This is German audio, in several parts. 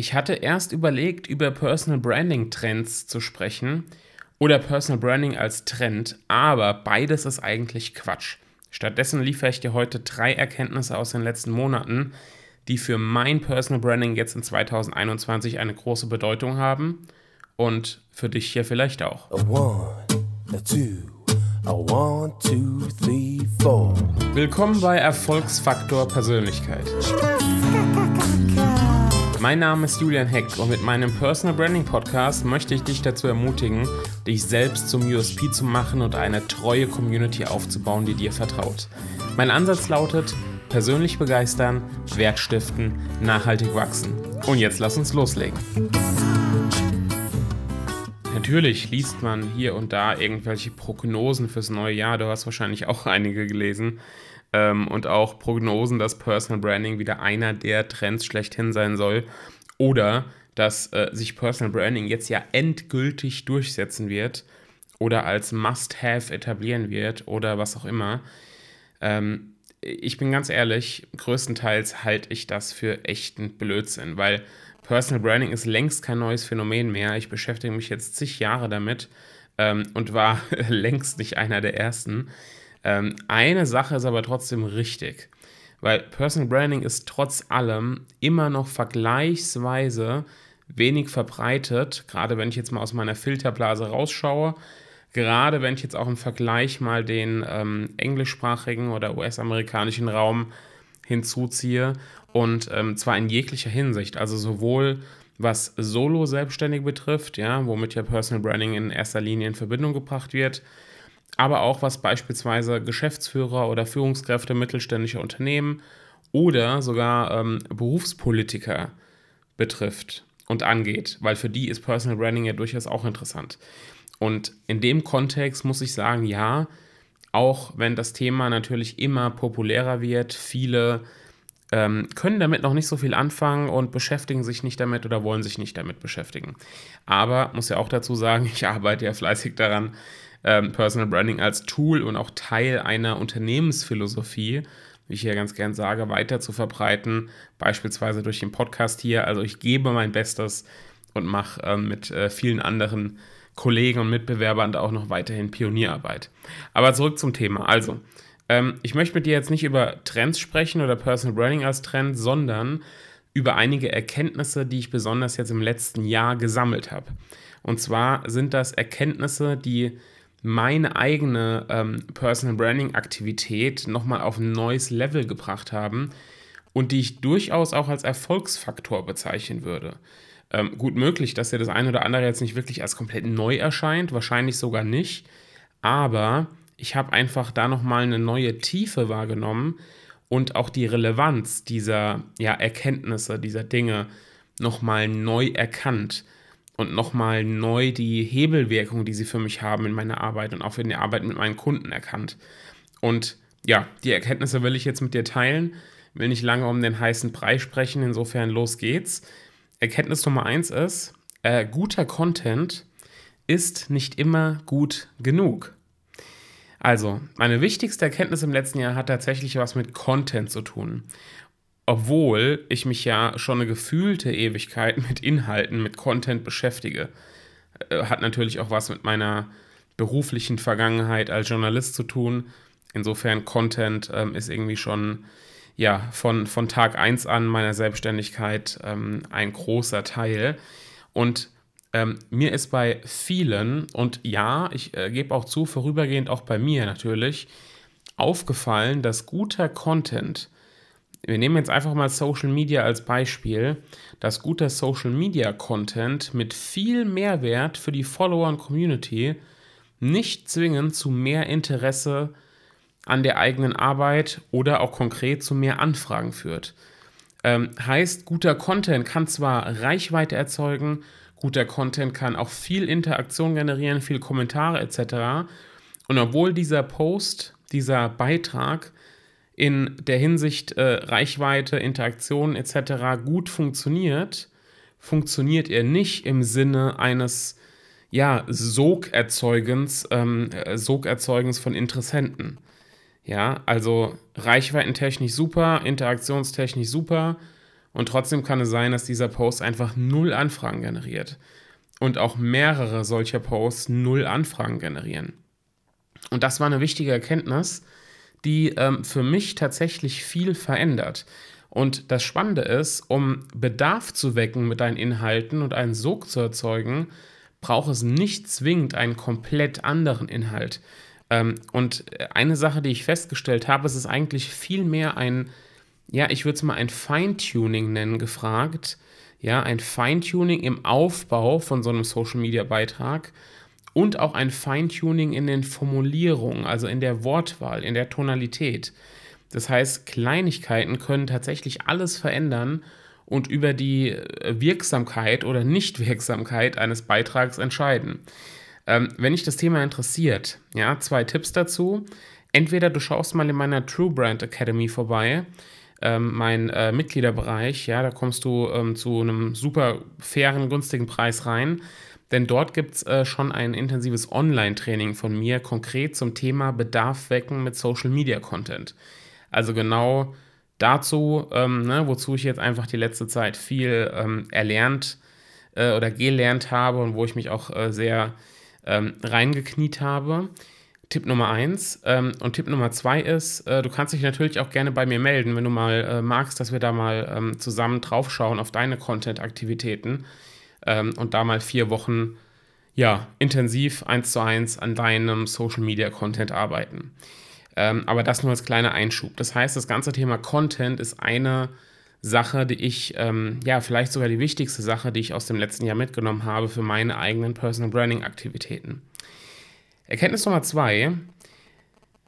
Ich hatte erst überlegt, über Personal Branding Trends zu sprechen oder Personal Branding als Trend, aber beides ist eigentlich Quatsch. Stattdessen liefere ich dir heute drei Erkenntnisse aus den letzten Monaten, die für mein Personal Branding jetzt in 2021 eine große Bedeutung haben und für dich hier vielleicht auch. A one, a two, a one, two, three, four. Willkommen bei Erfolgsfaktor Persönlichkeit. Mein Name ist Julian Heck und mit meinem Personal Branding Podcast möchte ich dich dazu ermutigen, dich selbst zum USP zu machen und eine treue Community aufzubauen, die dir vertraut. Mein Ansatz lautet, persönlich begeistern, Wert stiften, nachhaltig wachsen. Und jetzt lass uns loslegen. Natürlich liest man hier und da irgendwelche Prognosen fürs neue Jahr. Du hast wahrscheinlich auch einige gelesen ähm, und auch Prognosen, dass Personal Branding wieder einer der Trends schlechthin sein soll oder dass äh, sich Personal Branding jetzt ja endgültig durchsetzen wird oder als Must-Have etablieren wird oder was auch immer. Ähm, ich bin ganz ehrlich, größtenteils halte ich das für echten Blödsinn, weil Personal Branding ist längst kein neues Phänomen mehr. Ich beschäftige mich jetzt zig Jahre damit ähm, und war längst nicht einer der ersten. Ähm, eine Sache ist aber trotzdem richtig, weil Personal Branding ist trotz allem immer noch vergleichsweise wenig verbreitet, gerade wenn ich jetzt mal aus meiner Filterblase rausschaue, gerade wenn ich jetzt auch im Vergleich mal den ähm, englischsprachigen oder US-amerikanischen Raum hinzuziehe und ähm, zwar in jeglicher Hinsicht, also sowohl was Solo-Selbstständige betrifft, ja, womit ja Personal Branding in erster Linie in Verbindung gebracht wird, aber auch was beispielsweise Geschäftsführer oder Führungskräfte mittelständischer Unternehmen oder sogar ähm, Berufspolitiker betrifft und angeht, weil für die ist Personal Branding ja durchaus auch interessant. Und in dem Kontext muss ich sagen, ja, auch wenn das Thema natürlich immer populärer wird, viele ähm, können damit noch nicht so viel anfangen und beschäftigen sich nicht damit oder wollen sich nicht damit beschäftigen. Aber muss ja auch dazu sagen, ich arbeite ja fleißig daran, ähm, Personal Branding als Tool und auch Teil einer Unternehmensphilosophie, wie ich hier ganz gern sage, weiter zu verbreiten, beispielsweise durch den Podcast hier. Also ich gebe mein Bestes und mache ähm, mit äh, vielen anderen Kollegen und Mitbewerbern da auch noch weiterhin Pionierarbeit. Aber zurück zum Thema. Also, ähm, ich möchte mit dir jetzt nicht über Trends sprechen oder Personal Branding als Trend, sondern über einige Erkenntnisse, die ich besonders jetzt im letzten Jahr gesammelt habe. Und zwar sind das Erkenntnisse, die meine eigene ähm, Personal Branding Aktivität nochmal auf ein neues Level gebracht haben und die ich durchaus auch als Erfolgsfaktor bezeichnen würde. Ähm, gut möglich, dass dir das eine oder andere jetzt nicht wirklich als komplett neu erscheint, wahrscheinlich sogar nicht, aber ich habe einfach da nochmal eine neue Tiefe wahrgenommen und auch die Relevanz dieser ja, Erkenntnisse, dieser Dinge nochmal neu erkannt und nochmal neu die Hebelwirkung, die sie für mich haben in meiner Arbeit und auch in der Arbeit mit meinen Kunden erkannt. Und ja, die Erkenntnisse will ich jetzt mit dir teilen. Will nicht lange um den heißen Brei sprechen, insofern los geht's. Erkenntnis Nummer eins ist, äh, guter Content ist nicht immer gut genug. Also, meine wichtigste Erkenntnis im letzten Jahr hat tatsächlich was mit Content zu tun obwohl ich mich ja schon eine gefühlte Ewigkeit mit Inhalten, mit Content beschäftige. Äh, hat natürlich auch was mit meiner beruflichen Vergangenheit als Journalist zu tun. Insofern Content ähm, ist irgendwie schon ja, von, von Tag 1 an meiner Selbstständigkeit ähm, ein großer Teil. Und ähm, mir ist bei vielen, und ja, ich äh, gebe auch zu, vorübergehend auch bei mir natürlich, aufgefallen, dass guter Content wir nehmen jetzt einfach mal Social Media als Beispiel, dass guter Social Media Content mit viel Mehrwert für die Follower und Community nicht zwingend zu mehr Interesse an der eigenen Arbeit oder auch konkret zu mehr Anfragen führt. Ähm, heißt, guter Content kann zwar Reichweite erzeugen, guter Content kann auch viel Interaktion generieren, viel Kommentare etc. Und obwohl dieser Post, dieser Beitrag in der Hinsicht äh, Reichweite, Interaktion etc. gut funktioniert, funktioniert er nicht im Sinne eines ja, Sogerzeugens, ähm, äh, Sogerzeugens von Interessenten. Ja, also reichweitentechnisch super, interaktionstechnisch super Und trotzdem kann es sein, dass dieser Post einfach null Anfragen generiert. Und auch mehrere solcher Posts null Anfragen generieren. Und das war eine wichtige Erkenntnis, die ähm, für mich tatsächlich viel verändert. Und das Spannende ist, um Bedarf zu wecken mit deinen Inhalten und einen Sog zu erzeugen, braucht es nicht zwingend einen komplett anderen Inhalt. Ähm, und eine Sache, die ich festgestellt habe, ist es eigentlich viel mehr ein, ja, ich würde es mal ein Feintuning nennen, gefragt. Ja, ein Feintuning im Aufbau von so einem Social Media Beitrag und auch ein Feintuning in den Formulierungen, also in der Wortwahl, in der Tonalität. Das heißt, Kleinigkeiten können tatsächlich alles verändern und über die Wirksamkeit oder Nichtwirksamkeit eines Beitrags entscheiden. Ähm, wenn dich das Thema interessiert, ja, zwei Tipps dazu. Entweder du schaust mal in meiner True Brand Academy vorbei, ähm, mein äh, Mitgliederbereich, ja, da kommst du ähm, zu einem super fairen, günstigen Preis rein. Denn dort gibt es äh, schon ein intensives Online-Training von mir, konkret zum Thema Bedarf wecken mit Social Media Content. Also genau dazu, ähm, ne, wozu ich jetzt einfach die letzte Zeit viel ähm, erlernt äh, oder gelernt habe und wo ich mich auch äh, sehr ähm, reingekniet habe. Tipp Nummer eins. Ähm, und Tipp Nummer zwei ist, äh, du kannst dich natürlich auch gerne bei mir melden, wenn du mal äh, magst, dass wir da mal ähm, zusammen draufschauen auf deine Content-Aktivitäten ähm, und da mal vier Wochen ja, intensiv eins zu eins an deinem Social-Media-Content arbeiten. Ähm, aber das nur als kleiner Einschub. Das heißt, das ganze Thema Content ist eine Sache, die ich, ähm, ja, vielleicht sogar die wichtigste Sache, die ich aus dem letzten Jahr mitgenommen habe für meine eigenen Personal Branding Aktivitäten. Erkenntnis Nummer zwei,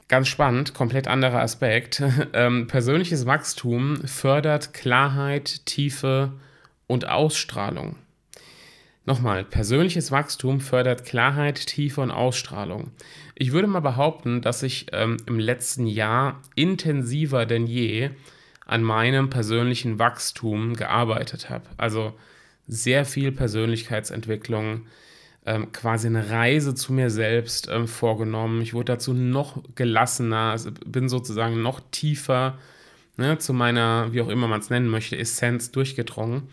ganz spannend, komplett anderer Aspekt. ähm, persönliches Wachstum fördert Klarheit, Tiefe und Ausstrahlung. Nochmal, persönliches Wachstum fördert Klarheit, Tiefe und Ausstrahlung. Ich würde mal behaupten, dass ich ähm, im letzten Jahr intensiver denn je an meinem persönlichen Wachstum gearbeitet habe. Also sehr viel Persönlichkeitsentwicklung, ähm, quasi eine Reise zu mir selbst ähm, vorgenommen. Ich wurde dazu noch gelassener, also bin sozusagen noch tiefer ne, zu meiner, wie auch immer man es nennen möchte, Essenz durchgedrungen.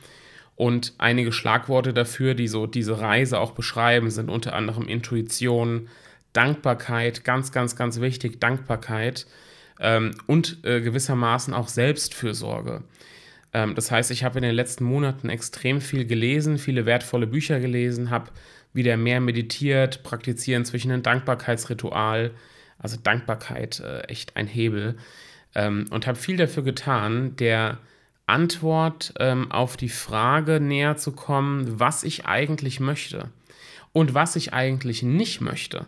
Und einige Schlagworte dafür, die so diese Reise auch beschreiben, sind unter anderem Intuition, Dankbarkeit, ganz, ganz, ganz wichtig, Dankbarkeit ähm, und äh, gewissermaßen auch Selbstfürsorge. Ähm, das heißt, ich habe in den letzten Monaten extrem viel gelesen, viele wertvolle Bücher gelesen, habe wieder mehr meditiert, praktiziere inzwischen ein Dankbarkeitsritual, also Dankbarkeit äh, echt ein Hebel ähm, und habe viel dafür getan, der Antwort ähm, auf die Frage näher zu kommen, was ich eigentlich möchte und was ich eigentlich nicht möchte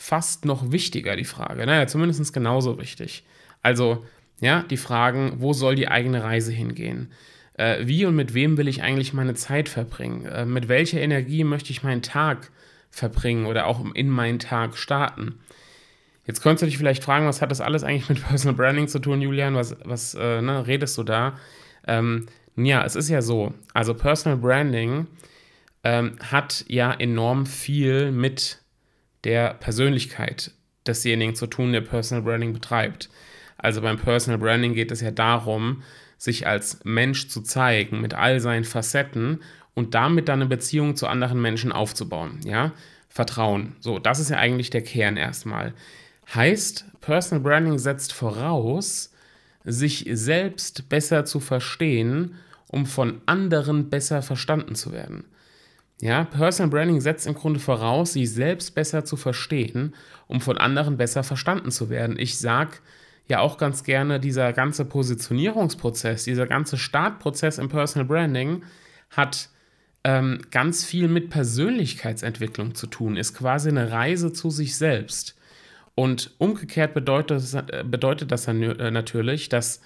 fast noch wichtiger, die Frage. Naja, zumindest genauso wichtig. Also, ja, die Fragen, wo soll die eigene Reise hingehen? Äh, wie und mit wem will ich eigentlich meine Zeit verbringen? Äh, mit welcher Energie möchte ich meinen Tag verbringen oder auch in meinen Tag starten? Jetzt könntest du dich vielleicht fragen, was hat das alles eigentlich mit Personal Branding zu tun, Julian? Was, was äh, ne, redest du da? Ähm, ja, es ist ja so. Also Personal Branding ähm, hat ja enorm viel mit der Persönlichkeit desjenigen zu tun, der Personal Branding betreibt. Also beim Personal Branding geht es ja darum, sich als Mensch zu zeigen mit all seinen Facetten und damit dann eine Beziehung zu anderen Menschen aufzubauen. Ja, Vertrauen. So, das ist ja eigentlich der Kern erstmal. Heißt, Personal Branding setzt voraus, sich selbst besser zu verstehen, um von anderen besser verstanden zu werden. Ja, Personal Branding setzt im Grunde voraus, sich selbst besser zu verstehen, um von anderen besser verstanden zu werden. Ich sage ja auch ganz gerne, dieser ganze Positionierungsprozess, dieser ganze Startprozess im Personal Branding hat ähm, ganz viel mit Persönlichkeitsentwicklung zu tun, ist quasi eine Reise zu sich selbst. Und umgekehrt bedeutet, bedeutet das dann äh, natürlich, dass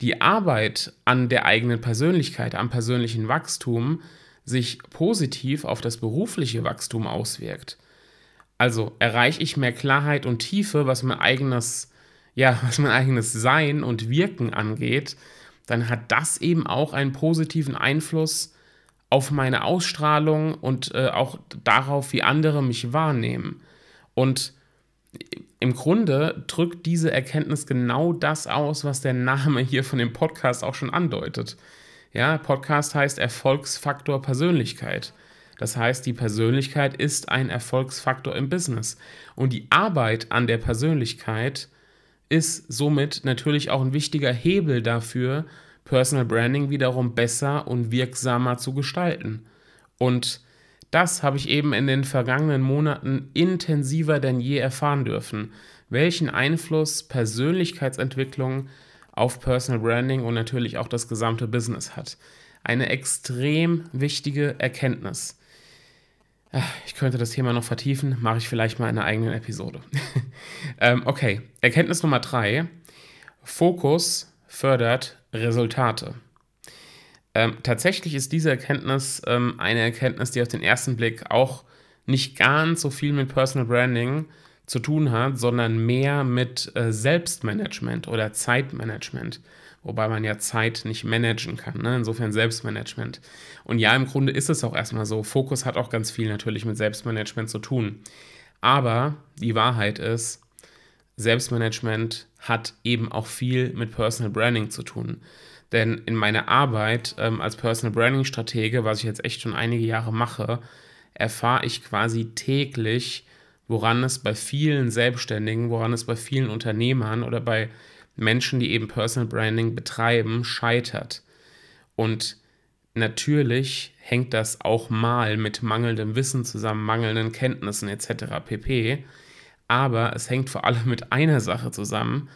die Arbeit an der eigenen Persönlichkeit, am persönlichen Wachstum, sich positiv auf das berufliche Wachstum auswirkt. Also erreiche ich mehr Klarheit und Tiefe, was mein eigenes, ja, was mein eigenes Sein und Wirken angeht, dann hat das eben auch einen positiven Einfluss auf meine Ausstrahlung und äh, auch darauf, wie andere mich wahrnehmen. Und im Grunde drückt diese Erkenntnis genau das aus, was der Name hier von dem Podcast auch schon andeutet. Ja, Podcast heißt Erfolgsfaktor Persönlichkeit. Das heißt, die Persönlichkeit ist ein Erfolgsfaktor im Business. Und die Arbeit an der Persönlichkeit ist somit natürlich auch ein wichtiger Hebel dafür, Personal Branding wiederum besser und wirksamer zu gestalten. Und das habe ich eben in den vergangenen Monaten intensiver denn je erfahren dürfen, welchen Einfluss Persönlichkeitsentwicklung auf Personal Branding und natürlich auch das gesamte Business hat. Eine extrem wichtige Erkenntnis. Ich könnte das Thema noch vertiefen, mache ich vielleicht mal in einer eigenen Episode. ähm, okay, Erkenntnis Nummer drei. Fokus fördert Resultate. Ähm, tatsächlich ist diese Erkenntnis ähm, eine Erkenntnis, die auf den ersten Blick auch nicht ganz so viel mit Personal Branding zu tun hat, sondern mehr mit äh, Selbstmanagement oder Zeitmanagement. Wobei man ja Zeit nicht managen kann, ne? insofern Selbstmanagement. Und ja, im Grunde ist es auch erstmal so. Fokus hat auch ganz viel natürlich mit Selbstmanagement zu tun. Aber die Wahrheit ist, Selbstmanagement hat eben auch viel mit Personal Branding zu tun. Denn in meiner Arbeit ähm, als Personal Branding Stratege, was ich jetzt echt schon einige Jahre mache, erfahre ich quasi täglich, woran es bei vielen Selbstständigen, woran es bei vielen Unternehmern oder bei Menschen, die eben Personal Branding betreiben, scheitert. Und natürlich hängt das auch mal mit mangelndem Wissen zusammen, mangelnden Kenntnissen etc. pp. Aber es hängt vor allem mit einer Sache zusammen,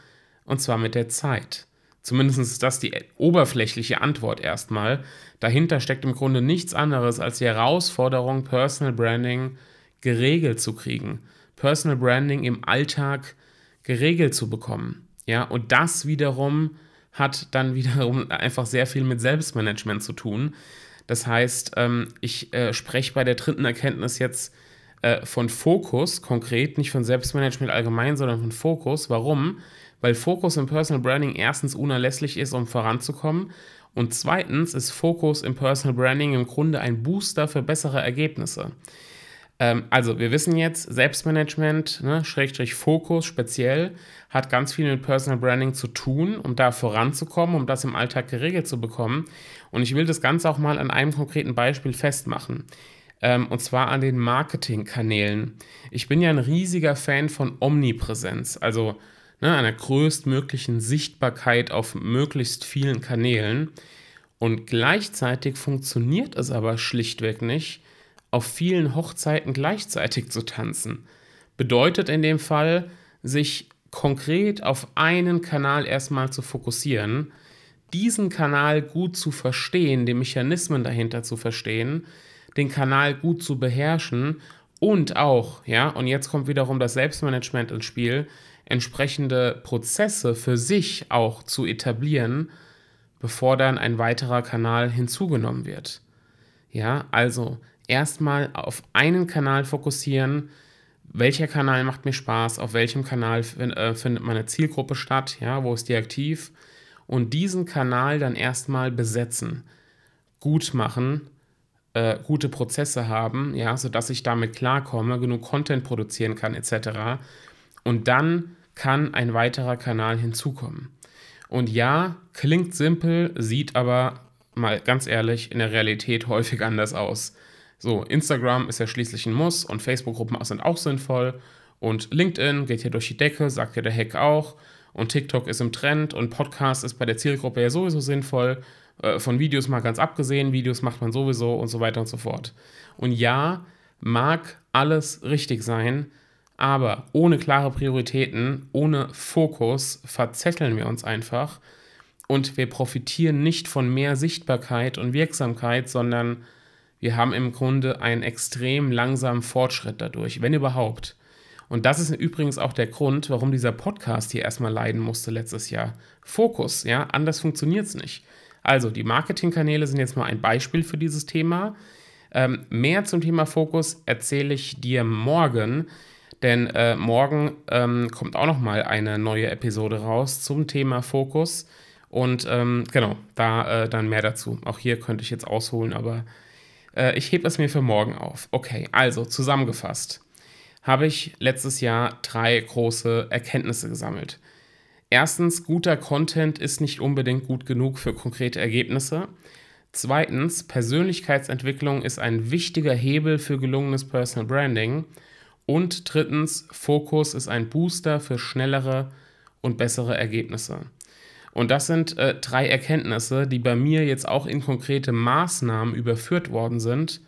und zwar mit der Zeit. Zumindest ist das die oberflächliche Antwort erstmal. Dahinter steckt im Grunde nichts anderes als die Herausforderung, Personal Branding geregelt zu kriegen. Personal Branding im Alltag geregelt zu bekommen. Ja, und das wiederum hat dann wiederum einfach sehr viel mit Selbstmanagement zu tun. Das heißt, ähm, ich äh, spreche bei der dritten Erkenntnis jetzt äh, von Fokus konkret, nicht von Selbstmanagement allgemein, sondern von Fokus. Warum? Weil Fokus im Personal Branding erstens unerlässlich ist, um voranzukommen. Und zweitens ist Fokus im Personal Branding im Grunde ein Booster für bessere Ergebnisse. Ähm, also, wir wissen jetzt, Selbstmanagement, ne, Schrägstrich Fokus speziell, hat ganz viel mit Personal Branding zu tun, um da voranzukommen, um das im Alltag geregelt zu bekommen. Und ich will das Ganze auch mal an einem konkreten Beispiel festmachen. Ähm, und zwar an den Marketingkanälen. Ich bin ja ein riesiger Fan von Omnipräsenz, also ne, einer größtmöglichen Sichtbarkeit auf möglichst vielen Kanälen. Und gleichzeitig funktioniert es aber schlichtweg nicht, auf vielen Hochzeiten gleichzeitig zu tanzen. Bedeutet in dem Fall, sich konkret auf einen Kanal erstmal zu fokussieren, diesen Kanal gut zu verstehen, die Mechanismen dahinter zu verstehen, den Kanal gut zu beherrschen und auch, ja, und jetzt kommt wiederum das Selbstmanagement ins Spiel, entsprechende Prozesse für sich auch zu etablieren, bevor dann ein weiterer Kanal hinzugenommen wird. Ja, also erstmal auf einen Kanal fokussieren. Welcher Kanal macht mir Spaß? Auf welchem Kanal äh, findet meine Zielgruppe statt? Ja, wo ist die aktiv? Und diesen Kanal dann erstmal besetzen, gut machen, äh, gute Prozesse haben, ja, sodass ich damit klarkomme, genug Content produzieren kann, etc. Und dann kann ein weiterer Kanal hinzukommen. Und ja, klingt simpel, sieht aber mal ganz ehrlich in der Realität häufig anders aus. So, Instagram ist ja schließlich ein Muss und Facebook-Gruppen sind auch sinnvoll. Und LinkedIn geht hier durch die Decke, sagt ja der Hack auch. Und TikTok ist im Trend und Podcast ist bei der Zielgruppe ja sowieso sinnvoll. Äh, von Videos mal ganz abgesehen, Videos macht man sowieso und so weiter und so fort. Und ja, mag alles richtig sein, aber ohne klare Prioritäten, ohne Fokus verzetteln wir uns einfach und wir profitieren nicht von mehr Sichtbarkeit und Wirksamkeit, sondern wir haben im Grunde einen extrem langsamen Fortschritt dadurch, wenn überhaupt. Und das ist übrigens auch der Grund, warum dieser Podcast hier erstmal leiden musste letztes Jahr. Fokus, ja, anders funktioniert es nicht. Also, die Marketingkanäle sind jetzt mal ein Beispiel für dieses Thema. Ähm, mehr zum Thema Fokus erzähle ich dir morgen, denn äh, morgen ähm, kommt auch noch mal eine neue Episode raus zum Thema Fokus. Und ähm, genau, da äh, dann mehr dazu. Auch hier könnte ich jetzt ausholen, aber äh, ich hebe es mir für morgen auf. Okay, also zusammengefasst habe ich letztes Jahr drei große Erkenntnisse gesammelt. Erstens, guter Content ist nicht unbedingt gut genug für konkrete Ergebnisse. Zweitens, Persönlichkeitsentwicklung ist ein wichtiger Hebel für gelungenes Personal Branding. Und drittens, Fokus ist ein Booster für schnellere und bessere Ergebnisse. Und das sind äh, drei Erkenntnisse, die bei mir jetzt auch in konkrete Maßnahmen überführt worden sind,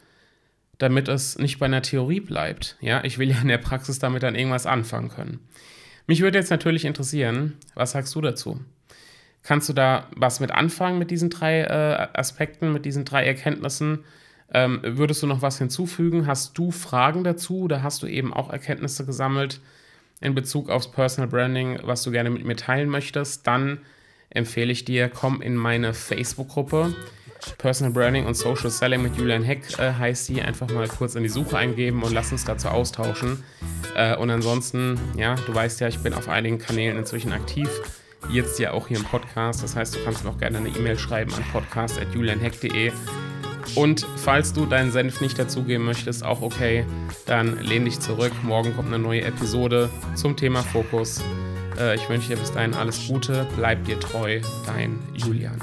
damit es nicht bei einer Theorie bleibt. Ja, ich will ja in der Praxis damit dann irgendwas anfangen können. Mich würde jetzt natürlich interessieren, was sagst du dazu? Kannst du da was mit anfangen mit diesen drei äh, Aspekten, mit diesen drei Erkenntnissen? Ähm, würdest du noch was hinzufügen? Hast du Fragen dazu oder hast du eben auch Erkenntnisse gesammelt in Bezug aufs Personal Branding, was du gerne mit mir teilen möchtest? Dann empfehle ich dir, komm in meine Facebook-Gruppe. Personal Branding und Social Selling mit Julian Heck äh, heißt sie. Einfach mal kurz in die Suche eingeben und lass uns dazu austauschen. Äh, und ansonsten, ja, du weißt ja, ich bin auf einigen Kanälen inzwischen aktiv jetzt ja auch hier im Podcast. Das heißt, du kannst mir auch gerne eine E-Mail schreiben an podcast.julianheck.de. Und falls du deinen Senf nicht dazugeben möchtest, auch okay, dann lehn dich zurück. Morgen kommt eine neue Episode zum Thema Fokus. Äh, ich wünsche dir bis dahin alles Gute, bleib dir treu, dein Julian.